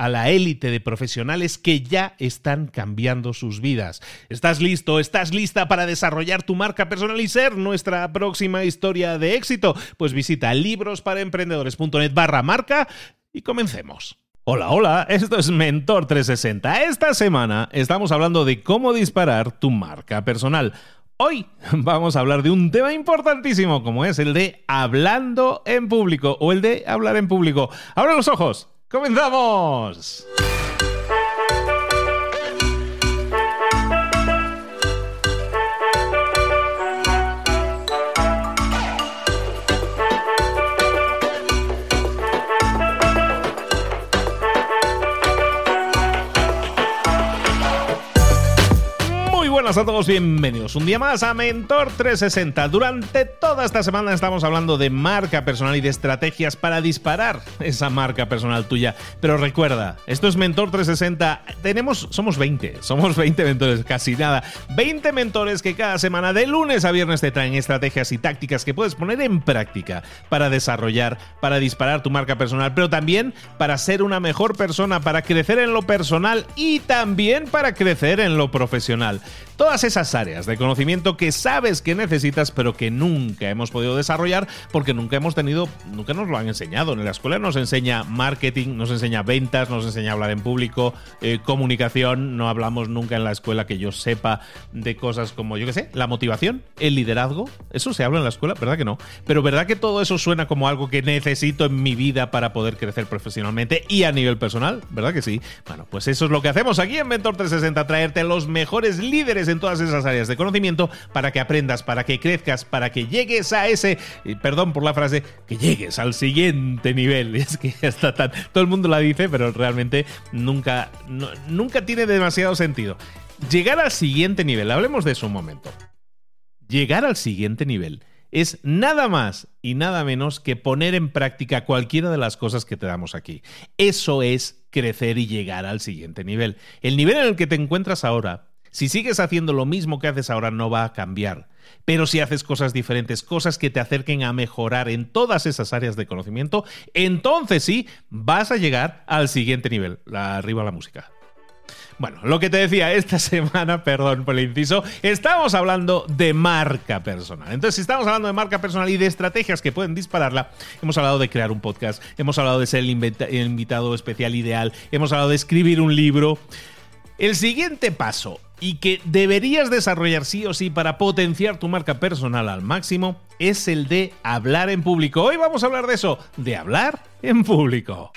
a la élite de profesionales que ya están cambiando sus vidas. ¿Estás listo? ¿Estás lista para desarrollar tu marca personal y ser nuestra próxima historia de éxito? Pues visita librosparaemprendedores.net barra marca y comencemos. Hola, hola, esto es Mentor 360. Esta semana estamos hablando de cómo disparar tu marca personal. Hoy vamos a hablar de un tema importantísimo como es el de hablando en público o el de hablar en público. Abra los ojos ¡Comenzamos! Buenas a todos, bienvenidos un día más a Mentor 360. Durante toda esta semana estamos hablando de marca personal y de estrategias para disparar esa marca personal tuya. Pero recuerda, esto es Mentor 360. Tenemos, somos 20, somos 20 mentores, casi nada. 20 mentores que cada semana, de lunes a viernes, te traen estrategias y tácticas que puedes poner en práctica para desarrollar, para disparar tu marca personal, pero también para ser una mejor persona, para crecer en lo personal y también para crecer en lo profesional. Todas esas áreas de conocimiento que sabes que necesitas pero que nunca hemos podido desarrollar porque nunca hemos tenido, nunca nos lo han enseñado. En la escuela nos enseña marketing, nos enseña ventas, nos enseña hablar en público, eh, comunicación. No hablamos nunca en la escuela que yo sepa de cosas como, yo qué sé, la motivación, el liderazgo. Eso se habla en la escuela, ¿verdad que no? Pero ¿verdad que todo eso suena como algo que necesito en mi vida para poder crecer profesionalmente y a nivel personal? ¿Verdad que sí? Bueno, pues eso es lo que hacemos aquí en Mentor 360, traerte los mejores líderes en todas esas áreas de conocimiento para que aprendas, para que crezcas, para que llegues a ese, perdón por la frase, que llegues al siguiente nivel. Es que está tan, todo el mundo la dice, pero realmente nunca, nunca tiene demasiado sentido. Llegar al siguiente nivel, hablemos de eso un momento. Llegar al siguiente nivel es nada más y nada menos que poner en práctica cualquiera de las cosas que te damos aquí. Eso es crecer y llegar al siguiente nivel. El nivel en el que te encuentras ahora si sigues haciendo lo mismo que haces ahora, no va a cambiar. Pero si haces cosas diferentes, cosas que te acerquen a mejorar en todas esas áreas de conocimiento, entonces sí, vas a llegar al siguiente nivel. Arriba la música. Bueno, lo que te decía esta semana, perdón por el inciso, estamos hablando de marca personal. Entonces, si estamos hablando de marca personal y de estrategias que pueden dispararla, hemos hablado de crear un podcast, hemos hablado de ser el invitado especial ideal, hemos hablado de escribir un libro. El siguiente paso y que deberías desarrollar sí o sí para potenciar tu marca personal al máximo es el de hablar en público. Hoy vamos a hablar de eso, de hablar en público.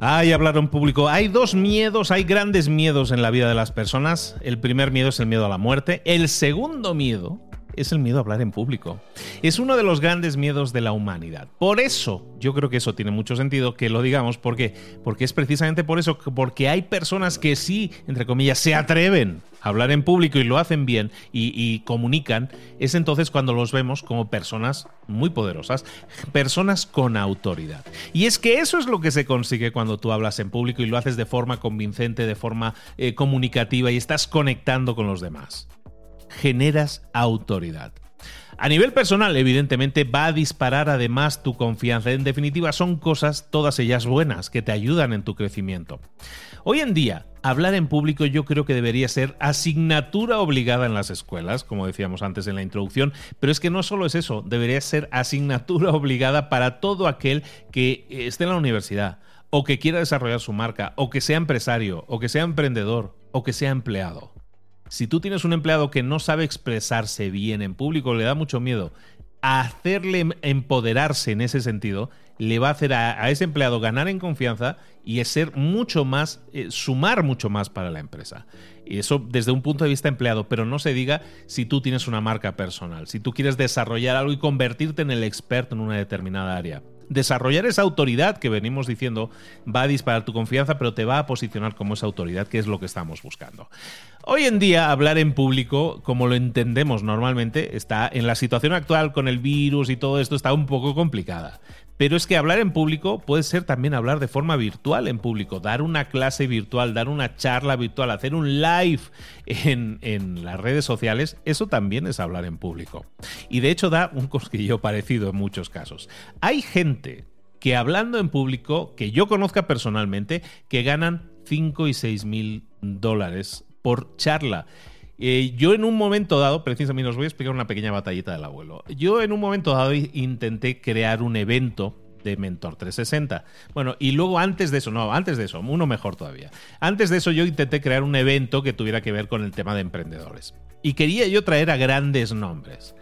Hay hablar público. Hay dos miedos, hay grandes miedos en la vida de las personas. El primer miedo es el miedo a la muerte. El segundo miedo es el miedo a hablar en público. Es uno de los grandes miedos de la humanidad. Por eso, yo creo que eso tiene mucho sentido que lo digamos, porque porque es precisamente por eso, porque hay personas que sí, entre comillas, se atreven a hablar en público y lo hacen bien y, comunican, es entonces cuando los vemos como personas muy poderosas, personas con autoridad. Y es que eso es lo que se consigue cuando tú hablas en público y lo haces de forma convincente, de forma eh, comunicativa y estás conectando con los demás. Generas autoridad. A nivel personal, evidentemente, va a disparar además tu confianza. En definitiva, son cosas, todas ellas buenas, que te ayudan en tu crecimiento. Hoy en día, hablar en público yo creo que debería ser asignatura obligada en las escuelas, como decíamos antes en la introducción, pero es que no solo es eso, debería ser asignatura obligada para todo aquel que esté en la universidad o que quiera desarrollar su marca, o que sea empresario, o que sea emprendedor, o que sea empleado. Si tú tienes un empleado que no sabe expresarse bien en público, le da mucho miedo, hacerle empoderarse en ese sentido, le va a hacer a, ese empleado ganar en confianza y ser mucho más, eh, sumar mucho más para la empresa. Y eso desde un punto de vista empleado, pero no se diga si tú tienes una marca personal, si tú quieres desarrollar algo y convertirte en el experto en una determinada área desarrollar esa autoridad que venimos diciendo va a disparar tu confianza, pero te va a posicionar como esa autoridad, que es lo que estamos buscando. Hoy en día, hablar en público, como lo entendemos normalmente, está en la situación actual con el virus y todo esto, está un poco complicada. Pero es que hablar en público puede ser también hablar de forma virtual en público, dar una clase virtual, dar una charla virtual, hacer un live en, en, las redes sociales, eso también es hablar en público. Y de hecho da un cosquillo parecido en muchos casos. Hay gente que hablando en público, que yo conozca personalmente, que ganan 5 y 6 mil dólares por charla. Eh, yo en un momento dado, precisamente os voy a explicar una pequeña batallita del abuelo. Yo en un momento dado intenté crear un evento de Mentor 360. Bueno, y luego antes de eso, no, antes de eso, uno mejor todavía. Antes de eso yo intenté crear un evento que tuviera que ver con el tema de emprendedores. Y quería yo traer a grandes nombres.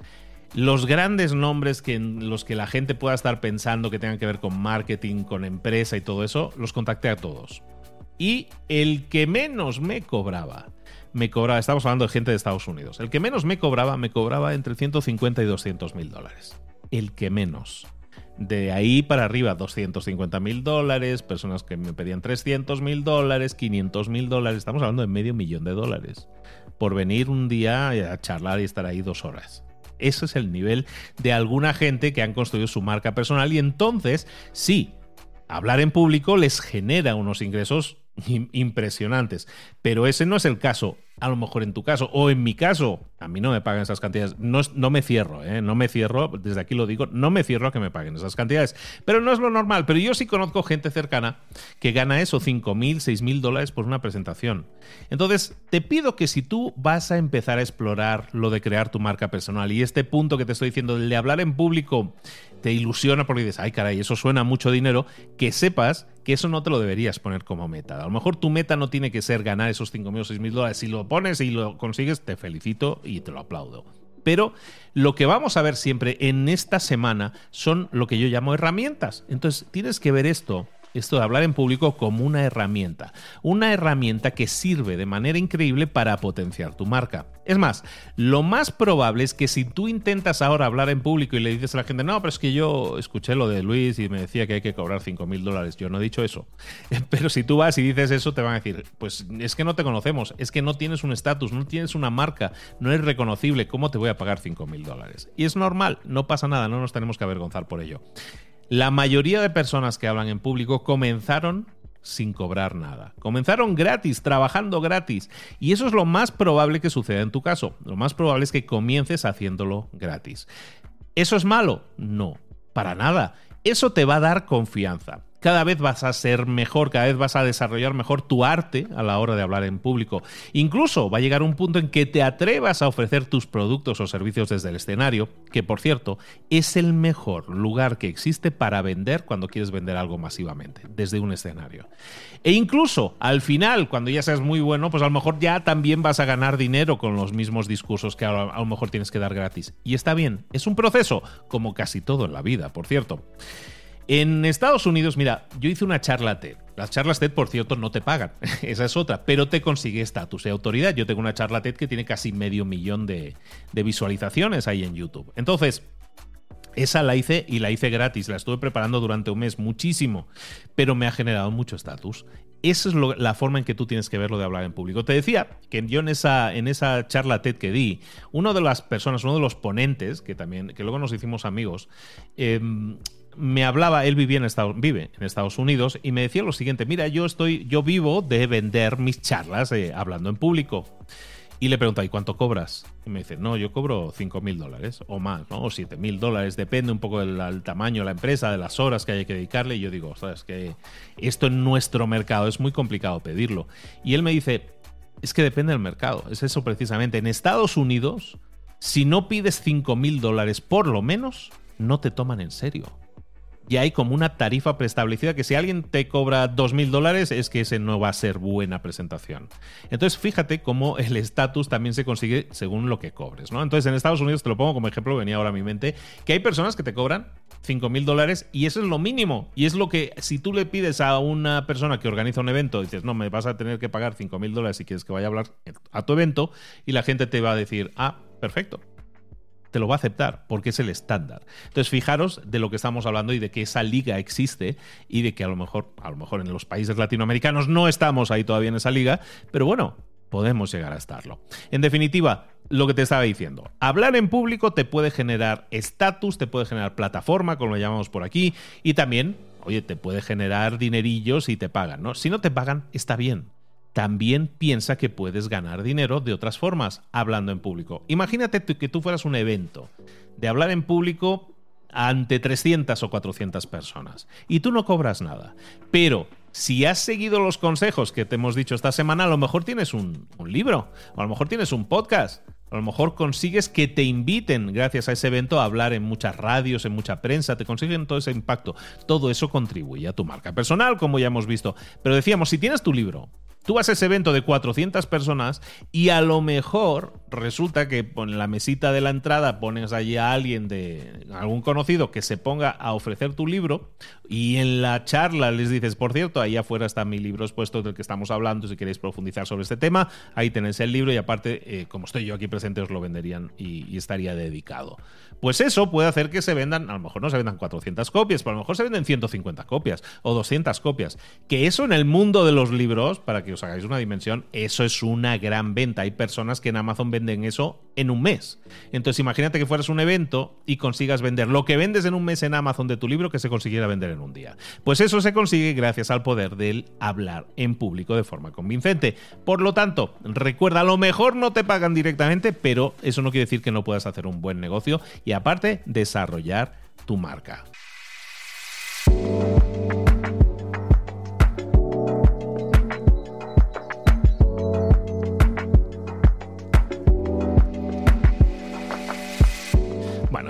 Los grandes nombres que los que la gente pueda estar pensando que tengan que ver con marketing, con empresa y todo eso, los contacté a todos. Y el que menos me cobraba me cobraba, estamos hablando de gente de Estados Unidos, el que menos me cobraba, me cobraba entre 150 y 200 mil dólares. El que menos. De ahí para arriba, 250 mil dólares, personas que me pedían 300 mil dólares, 500 mil dólares, estamos hablando de medio millón de dólares, por venir un día a charlar y estar ahí dos horas. Ese es el nivel de alguna gente que han construido su marca personal y entonces, sí, hablar en público les genera unos ingresos impresionantes. Pero ese no es el caso, a lo mejor en tu caso, o en mi caso, a mí no me pagan esas cantidades. No, no me cierro, ¿eh? no me cierro, desde aquí lo digo, no me cierro a que me paguen esas cantidades. Pero no es lo normal. Pero yo sí conozco gente cercana que gana eso, 5 mil, 6 mil dólares por una presentación. Entonces, te pido que si tú vas a empezar a explorar lo de crear tu marca personal y este punto que te estoy diciendo, el de hablar en público, te ilusiona porque dices, ay caray, eso suena mucho dinero, que sepas que eso no te lo deberías poner como meta. A lo mejor tu meta no tiene que ser ganar esos 5 mil o 6 mil dólares. Si lo pones y lo consigues, te felicito y te lo aplaudo. Pero lo que vamos a ver siempre en esta semana son lo que yo llamo herramientas. Entonces tienes que ver esto esto de hablar en público como una herramienta. Una herramienta que sirve de manera increíble para potenciar tu marca. Es más, lo más probable es que si tú intentas ahora hablar en público y le dices a la gente, no, pero es que yo escuché lo de Luis y me decía que hay que cobrar 5 mil dólares. Yo no he dicho eso. Pero si tú vas y dices eso, te van a decir, pues es que no te conocemos, es que no tienes un estatus, no tienes una marca, no es reconocible, ¿cómo te voy a pagar 5 mil dólares? Y es normal, no pasa nada, no nos tenemos que avergonzar por ello. La mayoría de personas que hablan en público comenzaron sin cobrar nada. Comenzaron gratis, trabajando gratis. Y eso es lo más probable que suceda en tu caso. Lo más probable es que comiences haciéndolo gratis. ¿Eso es malo? No, para nada. Eso te va a dar confianza cada vez vas a ser mejor, cada vez vas a desarrollar mejor tu arte a la hora de hablar en público. Incluso va a llegar un punto en que te atrevas a ofrecer tus productos o servicios desde el escenario, que por cierto es el mejor lugar que existe para vender cuando quieres vender algo masivamente, desde un escenario. E incluso al final, cuando ya seas muy bueno, pues a lo mejor ya también vas a ganar dinero con los mismos discursos que a lo mejor tienes que dar gratis. Y está bien, es un proceso, como casi todo en la vida, por cierto. En Estados Unidos, mira, yo hice una charla TED Las charlas TED, por cierto, no te pagan. Esa es otra, pero te consigue estatus y autoridad. Yo tengo una charla TED que tiene casi medio millón de, de visualizaciones ahí en YouTube. Entonces, esa la hice y la hice gratis, la estuve preparando durante un mes muchísimo, pero me ha generado mucho estatus. Esa es la forma en que tú tienes que verlo de hablar en público. Te decía que yo en esa, en esa charla TED que di, una de las personas, uno de los ponentes, que también, que luego nos hicimos amigos, em, me hablaba, él vivía en Estados, vive en Estados Unidos y me decía lo siguiente, mira, yo estoy, yo vivo de vender mis charlas eh, hablando en público. Y le pregunto, ¿y cuánto cobras? Y me dice, no, yo cobro 5 mil dólares o más, ¿no? O 7 mil dólares, depende un poco del, tamaño de la empresa, de las horas que hay que dedicarle. Y yo digo, sabes que esto en nuestro mercado es muy complicado pedirlo. Y él me dice, es que depende del mercado, es eso precisamente. En Estados Unidos, si no pides 5 mil dólares por lo menos, no te toman en serio y hay como una tarifa preestablecida que si alguien te cobra dos mil dólares es que ese no va a ser buena presentación. Entonces fíjate cómo el estatus también se consigue según lo que cobres, ¿no? Entonces en Estados Unidos, te lo pongo como ejemplo, venía ahora a mi mente, que hay personas que te cobran cinco mil dólares y eso es lo mínimo. Y es lo que si tú le pides a una persona que organiza un evento, dices, no, me vas a tener que pagar cinco mil dólares si quieres que vaya a hablar a tu evento y la gente te va a decir, ah, perfecto, te lo va a aceptar porque es el estándar. Entonces, fijaros de lo que estamos hablando y de que esa liga existe y de que a lo mejor, a lo mejor en los países latinoamericanos no estamos ahí todavía en esa liga, pero bueno, podemos llegar a estarlo. En definitiva, lo que te estaba diciendo, hablar en público te puede generar estatus, te puede generar plataforma, como lo llamamos por aquí, y también, oye, te puede generar dinerillos y te pagan, ¿no? Si no te pagan, está bien también piensa que puedes ganar dinero de otras formas hablando en público. Imagínate que tú fueras un evento de hablar en público ante 300 o 400 personas y tú no cobras nada. Pero si has seguido los consejos que te hemos dicho esta semana, a lo mejor tienes un, libro, o a lo mejor tienes un podcast, a lo mejor consigues que te inviten gracias a ese evento a hablar en muchas radios, en mucha prensa, te consiguen todo ese impacto. Todo eso contribuye a tu marca personal, como ya hemos visto. Pero decíamos, si tienes tu libro, Tú vas a ese evento de 400 personas y a lo mejor resulta que en la mesita de la entrada pones allí a alguien de algún conocido que se ponga a ofrecer tu libro y en la charla les dices, por cierto, ahí afuera está mi libro expuesto del que estamos hablando, si queréis profundizar sobre este tema, ahí tenéis el libro y aparte, eh, como estoy yo aquí presente, os lo venderían y, estaría dedicado. Pues eso puede hacer que se vendan, a lo mejor no se vendan 400 copias, pero a lo mejor se venden 150 copias o 200 copias. Que eso en el mundo de los libros, para que os hagáis una dimensión, eso es una gran venta. Hay personas que en Amazon venden eso en un mes. Entonces imagínate que fueras un evento y consigas vender lo que vendes en un mes en Amazon de tu libro que se consiguiera vender en un día. Pues eso se consigue gracias al poder del hablar en público de forma convincente. Por lo tanto, recuerda, a lo mejor no te pagan directamente, pero eso no quiere decir que no puedas hacer un buen negocio y aparte desarrollar tu marca.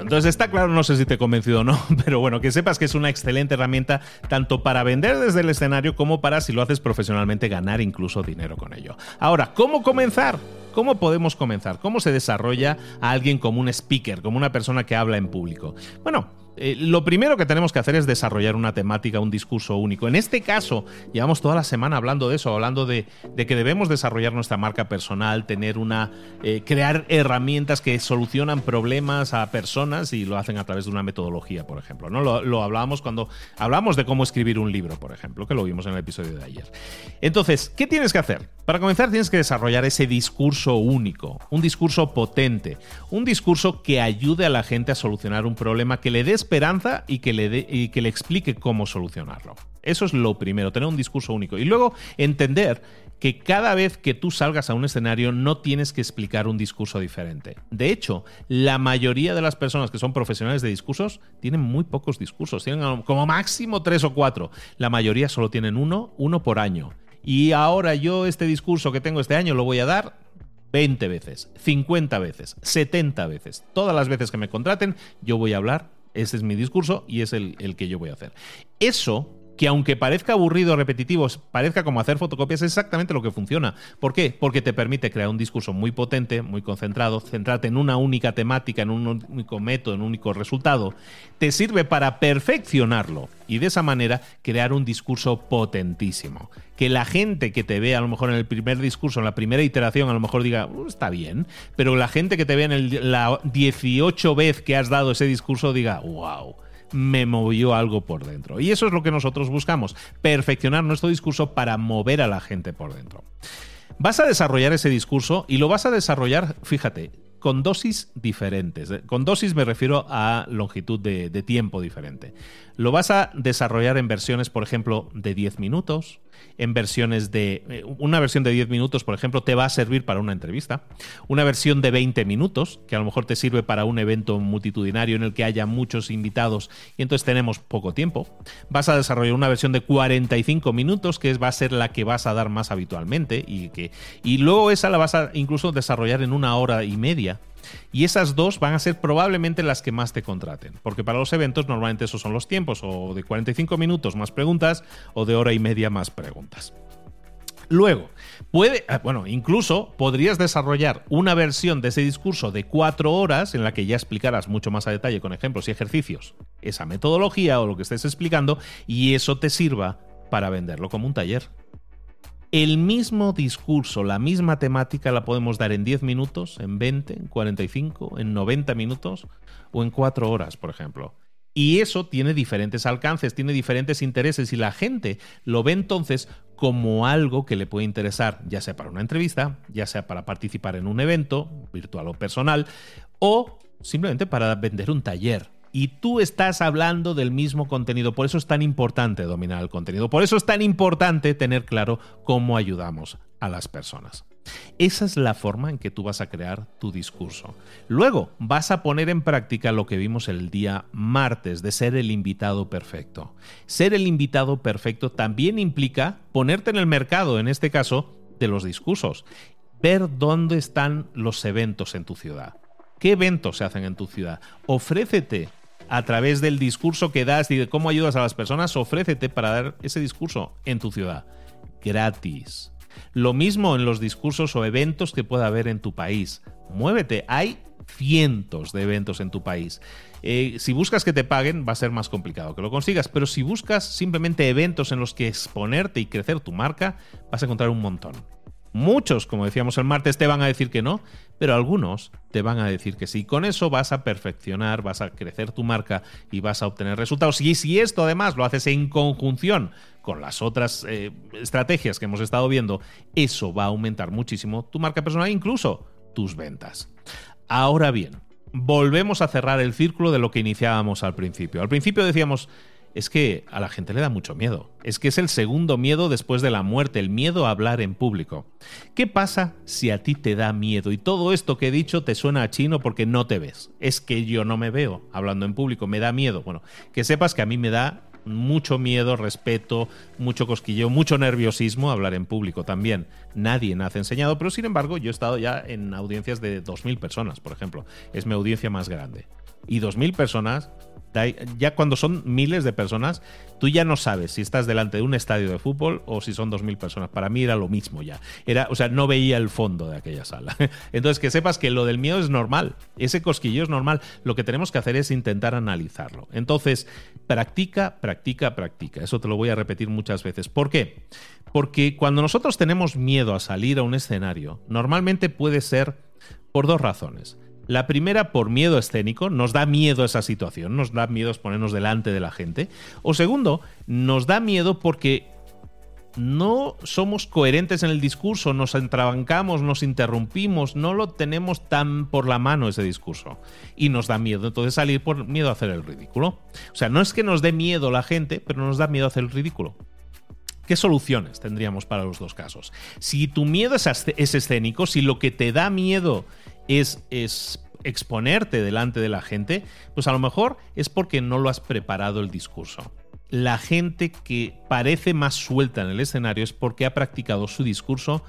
Entonces está claro, no sé si te he convencido o no, pero bueno, que sepas que es una excelente herramienta tanto para vender desde el escenario como para, si lo haces profesionalmente, ganar incluso dinero con ello. Ahora, ¿cómo comenzar? ¿Cómo podemos comenzar? ¿Cómo se desarrolla a alguien como un speaker, como una persona que habla en público? Bueno, eh, lo primero que tenemos que hacer es desarrollar una temática, un discurso único. En este caso, llevamos toda la semana hablando de eso, hablando de, que debemos desarrollar nuestra marca personal, tener una. Eh, crear herramientas que solucionan problemas a personas y lo hacen a través de una metodología, por ejemplo. ¿no? Lo, lo hablábamos cuando hablamos de cómo escribir un libro, por ejemplo, que lo vimos en el episodio de ayer. Entonces, ¿qué tienes que hacer? Para comenzar, tienes que desarrollar ese discurso único, un discurso potente, un discurso que ayude a la gente a solucionar un problema que le des esperanza y que le, explique cómo solucionarlo. Eso es lo primero, tener un discurso único. Y luego entender que cada vez que tú salgas a un escenario no tienes que explicar un discurso diferente. De hecho, la mayoría de las personas que son profesionales de discursos tienen muy pocos discursos, tienen como máximo tres o cuatro. La mayoría solo tienen uno, uno por año. Y ahora yo este discurso que tengo este año lo voy a dar 20 veces, 50 veces, 70 veces. Todas las veces que me contraten, yo voy a hablar ese es mi discurso y es el, que yo voy a hacer. Eso que aunque parezca aburrido, repetitivo, parezca como hacer fotocopias, es exactamente lo que funciona. ¿Por qué? Porque te permite crear un discurso muy potente, muy concentrado, centrarte en una única temática, en un único método, en un único resultado. Te sirve para perfeccionarlo y de esa manera crear un discurso potentísimo. Que la gente que te ve a lo mejor en el primer discurso, en la primera iteración, a lo mejor diga, uh, está bien, pero la gente que te ve en la 18 vez que has dado ese discurso diga, wow me movió algo por dentro. Y eso es lo que nosotros buscamos, perfeccionar nuestro discurso para mover a la gente por dentro. Vas a desarrollar ese discurso y lo vas a desarrollar, fíjate, con dosis diferentes. Con dosis me refiero a longitud de, de tiempo diferente. Lo vas a desarrollar en versiones, por ejemplo, de 10 minutos, en versiones de... Eh, una versión de 10 minutos, por ejemplo, te va a servir para una entrevista. Una versión de 20 minutos, que a lo mejor te sirve para un evento multitudinario en el que haya muchos invitados y entonces tenemos poco tiempo. Vas a desarrollar una versión de 45 minutos, que va a ser la que vas a dar más habitualmente y, que, y luego esa la vas a incluso desarrollar en una hora y media. Y esas dos van a ser probablemente las que más te contraten, porque para los eventos normalmente esos son los tiempos, o de 45 minutos más preguntas, o de hora y media más preguntas. Luego, puede, ah, bueno, incluso podrías desarrollar una versión de ese discurso de cuatro horas en la que ya explicarás mucho más a detalle con ejemplos y ejercicios esa metodología o lo que estés explicando y eso te sirva para venderlo como un taller. El mismo discurso, la misma temática la podemos dar en 10 minutos, en 20, en 45, en 90 minutos o en 4 horas, por ejemplo. Y eso tiene diferentes alcances, tiene diferentes intereses y la gente lo ve entonces como algo que le puede interesar, ya sea para una entrevista, ya sea para participar en un evento, virtual o personal, o simplemente para vender un taller y tú estás hablando del mismo contenido. Por eso es tan importante dominar el contenido. Por eso es tan importante tener claro cómo ayudamos a las personas. Esa es la forma en que tú vas a crear tu discurso. Luego vas a poner en práctica lo que vimos el día martes de ser el invitado perfecto. Ser el invitado perfecto también implica ponerte en el mercado, en este caso, de los discursos. Ver dónde están los eventos en tu ciudad. ¿Qué eventos se hacen en tu ciudad? Ofrécete a través del discurso que das y de cómo ayudas a las personas, ofrécete para dar ese discurso en tu ciudad. Gratis. Lo mismo en los discursos o eventos que pueda haber en tu país. Muévete. Hay cientos de eventos en tu país. Eh, si buscas que te paguen, va a ser más complicado que lo consigas, pero si buscas simplemente eventos en los que exponerte y crecer tu marca, vas a encontrar un montón. Muchos, como decíamos el martes, te van a decir que no, pero algunos te van a decir que sí. Con eso vas a perfeccionar, vas a crecer tu marca y vas a obtener resultados. Y si esto además lo haces en conjunción con las otras eh, estrategias que hemos estado viendo, eso va a aumentar muchísimo tu marca personal, incluso tus ventas. Ahora bien, volvemos a cerrar el círculo de lo que iniciábamos al principio. Al principio decíamos, es que a la gente le da mucho miedo. Es que es el segundo miedo después de la muerte, el miedo a hablar en público. ¿Qué pasa si a ti te da miedo y todo esto que he dicho te suena a chino porque no te ves? Es que yo no me veo hablando en público, me da miedo. Bueno, que sepas que a mí me da mucho miedo, respeto, mucho cosquillo, mucho nerviosismo hablar en público también. Nadie nace enseñado, pero sin embargo yo he estado ya en audiencias de 2.000 personas, por ejemplo. Es mi audiencia más grande. Y 2.000 personas ya cuando son miles de personas, tú ya no sabes si estás delante de un estadio de fútbol o si son 2.000 personas. Para mí era lo mismo ya. Era, o sea, no veía el fondo de aquella sala. Entonces, que sepas que lo del miedo es normal. Ese cosquillo es normal. Lo que tenemos que hacer es intentar analizarlo. Entonces, practica, practica, practica. Eso te lo voy a repetir muchas veces. ¿Por qué? Porque cuando nosotros tenemos miedo a salir a un escenario, normalmente puede ser por dos razones. La primera por miedo escénico, nos da miedo esa situación, nos da miedo exponernos delante de la gente. O segundo, nos da miedo porque no somos coherentes en el discurso, nos entrabancamos, nos interrumpimos, no lo tenemos tan por la mano ese discurso. Y nos da miedo entonces salir por miedo a hacer el ridículo. O sea, no es que nos dé miedo la gente, pero nos da miedo hacer el ridículo. ¿Qué soluciones tendríamos para los dos casos? Si tu miedo es, escénico, si lo que te da miedo es, es exponerte delante de la gente, pues a lo mejor es porque no lo has preparado el discurso. La gente que parece más suelta en el escenario es porque ha practicado su discurso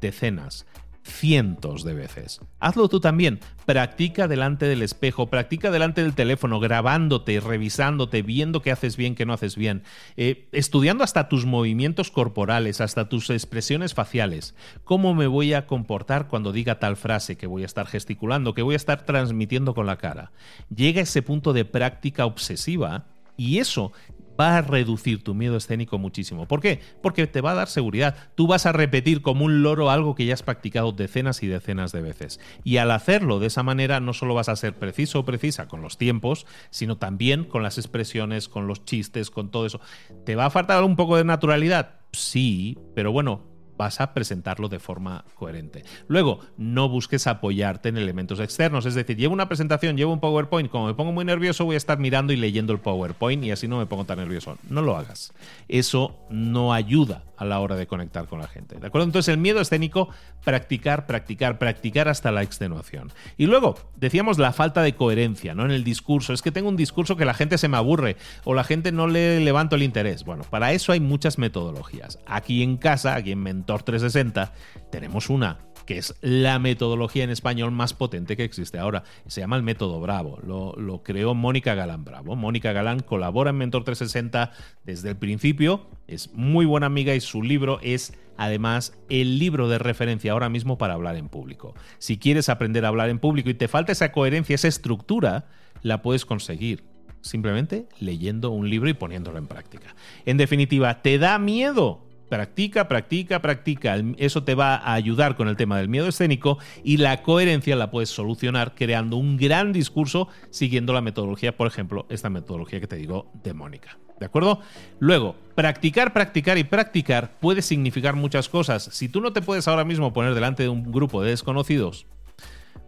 decenas, cientos de veces. Hazlo tú también. Practica delante del espejo, practica delante del teléfono, grabándote, revisándote, viendo qué haces bien, qué no haces bien, eh, estudiando hasta tus movimientos corporales, hasta tus expresiones faciales. ¿Cómo me voy a comportar cuando diga tal frase que voy a estar gesticulando, que voy a estar transmitiendo con la cara? Llega ese punto de práctica obsesiva y eso va a reducir tu miedo escénico muchísimo. ¿Por qué? Porque te va a dar seguridad. Tú vas a repetir como un loro algo que ya has practicado decenas y decenas de veces. Y al hacerlo de esa manera no solo vas a ser preciso o precisa con los tiempos, sino también con las expresiones, con los chistes, con todo eso. ¿Te va a faltar un poco de naturalidad? Sí, pero bueno, vas a presentarlo de forma coherente. Luego, no busques apoyarte en elementos externos, es decir, llevo una presentación, llevo un PowerPoint, como me pongo muy nervioso voy a estar mirando y leyendo el PowerPoint y así no me pongo tan nervioso. No lo hagas. Eso no ayuda a la hora de conectar con la gente. ¿De acuerdo? Entonces el miedo escénico, practicar, practicar, practicar hasta la extenuación. Y luego, decíamos la falta de coherencia ¿no? en el discurso. Es que tengo un discurso que la gente se me aburre o la gente no le levanto el interés. Bueno, para eso hay muchas metodologías. Aquí en casa, aquí en Mentor 360, tenemos una que es la metodología en español más potente que existe ahora. Se llama el método Bravo. Lo, creó Mónica Galán Bravo. Mónica Galán colabora en Mentor 360 desde el principio. Es muy buena amiga y su libro es además el libro de referencia ahora mismo para hablar en público. Si quieres aprender a hablar en público y te falta esa coherencia, esa estructura, la puedes conseguir simplemente leyendo un libro y poniéndolo en práctica. En definitiva, ¿te da miedo? Practica, practica, practica. Eso te va a ayudar con el tema del miedo escénico y la coherencia la puedes solucionar creando un gran discurso siguiendo la metodología, por ejemplo, esta metodología que te digo de Mónica. ¿De acuerdo? Luego, practicar, practicar y practicar puede significar muchas cosas. Si tú no te puedes ahora mismo poner delante de un grupo de desconocidos,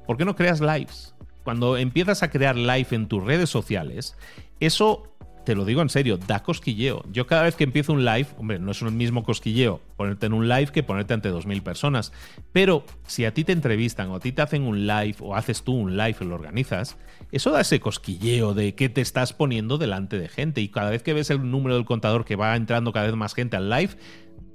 ¿por qué no creas lives? Cuando empiezas a crear live en tus redes sociales, eso te lo digo en serio, da cosquilleo. Yo cada vez que empiezo un live, hombre, no es el mismo cosquilleo ponerte en un live que ponerte ante 2.000 personas. Pero si a ti te entrevistan o a ti te hacen un live o haces tú un live y lo organizas, eso da ese cosquilleo de que te estás poniendo delante de gente. Y cada vez que ves el número del contador que va entrando cada vez más gente al live,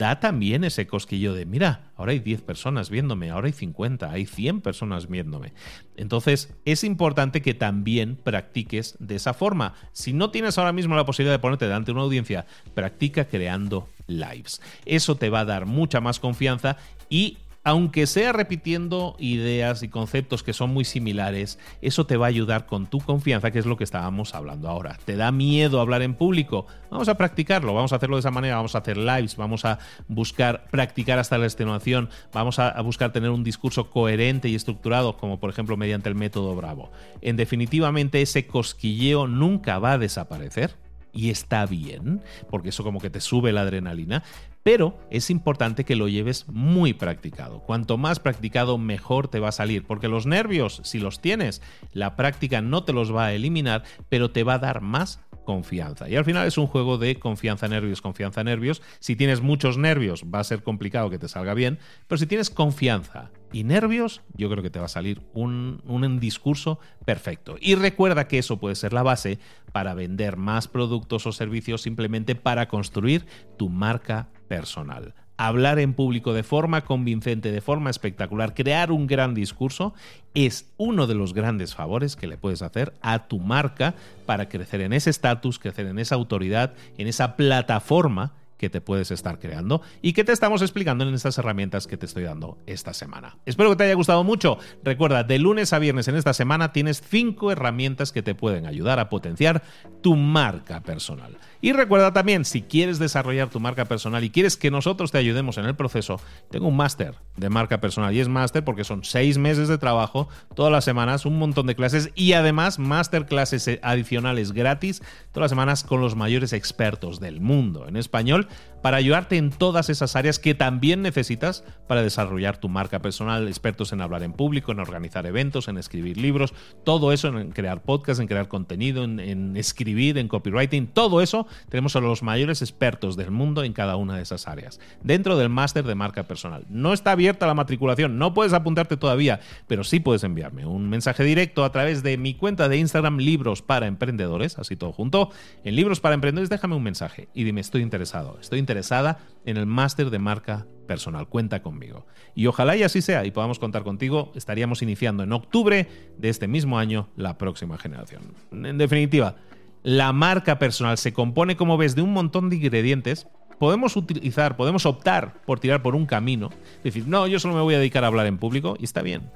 da también ese cosquillo de, mira, ahora hay 10 personas viéndome, ahora hay 50, hay 100 personas viéndome. Entonces, es importante que también practiques de esa forma. Si no tienes ahora mismo la posibilidad de ponerte delante de una audiencia, practica creando lives. Eso te va a dar mucha más confianza y aunque sea repitiendo ideas y conceptos que son muy similares, eso te va a ayudar con tu confianza, que es lo que estábamos hablando ahora. ¿Te da miedo hablar en público? Vamos a practicarlo, vamos a hacerlo de esa manera, vamos a hacer lives, vamos a buscar practicar hasta la extenuación, vamos a, buscar tener un discurso coherente y estructurado, como por ejemplo mediante el método Bravo. En definitivamente ese cosquilleo nunca va a desaparecer y está bien, porque eso como que te sube la adrenalina, pero es importante que lo lleves muy practicado. Cuanto más practicado, mejor te va a salir, porque los nervios, si los tienes, la práctica no te los va a eliminar, pero te va a dar más confianza. Y al final es un juego de confianza, nervios, confianza, nervios. Si tienes muchos nervios, va a ser complicado que te salga bien, pero si tienes confianza y nervios, yo creo que te va a salir un, un discurso perfecto. Y recuerda que eso puede ser la base para vender más productos o servicios simplemente para construir tu marca personal hablar en público de forma convincente, de forma espectacular, crear un gran discurso, es uno de los grandes favores que le puedes hacer a tu marca para crecer en ese estatus, crecer en esa autoridad, en esa plataforma que te puedes estar creando y que te estamos explicando en estas herramientas que te estoy dando esta semana. Espero que te haya gustado mucho. Recuerda, de lunes a viernes en esta semana tienes cinco herramientas que te pueden ayudar a potenciar tu marca personal. Y recuerda también, si quieres desarrollar tu marca personal y quieres que nosotros te ayudemos en el proceso, tengo un máster de marca personal y es máster porque son seis meses de trabajo, todas las semanas, un montón de clases y además masterclasses adicionales gratis todas las semanas con los mayores expertos del mundo. En español para ayudarte en todas esas áreas que también necesitas para desarrollar tu marca personal, expertos en hablar en público, en organizar eventos, en escribir libros, todo eso, en crear podcasts, en crear contenido, en, escribir, en copywriting, todo eso tenemos a los mayores expertos del mundo en cada una de esas áreas, dentro del máster de marca personal. No está abierta la matriculación, no puedes apuntarte todavía, pero sí puedes enviarme un mensaje directo a través de mi cuenta de Instagram Libros para Emprendedores, así todo junto. En Libros para Emprendedores déjame un mensaje y dime estoy interesado, estoy interesado interesada en el máster de marca personal. Cuenta conmigo. Y ojalá y así sea y podamos contar contigo. Estaríamos iniciando en octubre de este mismo año la próxima generación. En definitiva, la marca personal se compone, como ves, de un montón de ingredientes podemos utilizar, podemos optar por tirar por un camino, decir, no, yo solo me voy a dedicar a hablar en público, y está bien.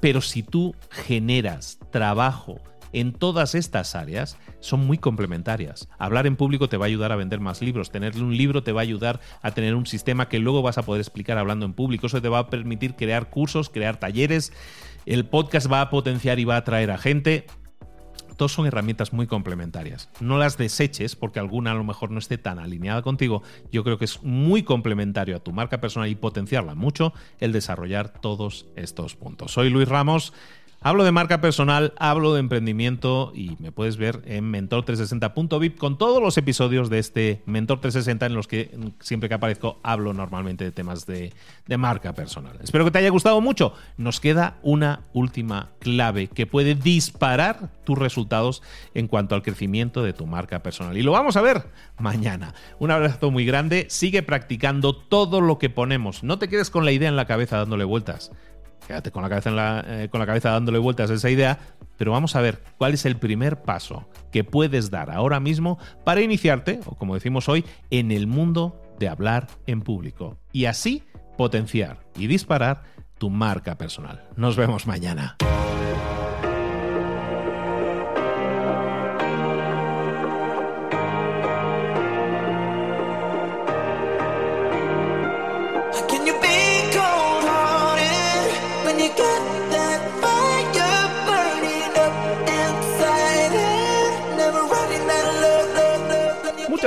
Pero si tú generas trabajo en todas estas áreas, son muy complementarias. Hablar en público te va a ayudar a vender más libros, tener un libro te va a ayudar a tener un sistema que luego vas a poder explicar hablando en público, eso te va a permitir crear cursos, crear talleres, el podcast va a potenciar y va a atraer a gente Todos son herramientas muy complementarias. No las deseches porque alguna a lo mejor no esté tan alineada contigo. Yo creo que es muy complementario a tu marca personal y potenciarla mucho el desarrollar todos estos puntos. Soy Luis Ramos. Hablo de marca personal, hablo de emprendimiento y me puedes ver en mentor360.vip con todos los episodios de este Mentor 360 en los que siempre que aparezco hablo normalmente de temas de, de, marca personal. Espero que te haya gustado mucho. Nos queda una última clave que puede disparar tus resultados en cuanto al crecimiento de tu marca personal. Y lo vamos a ver mañana. Un abrazo muy grande. Sigue practicando todo lo que ponemos. No te quedes con la idea en la cabeza dándole vueltas quédate con la cabeza, eh, con la cabeza dándole vueltas a esa idea, pero vamos a ver cuál es el primer paso que puedes dar ahora mismo para iniciarte, o como decimos hoy, en el mundo de hablar en público y así potenciar y disparar tu marca personal. Nos vemos mañana. weekend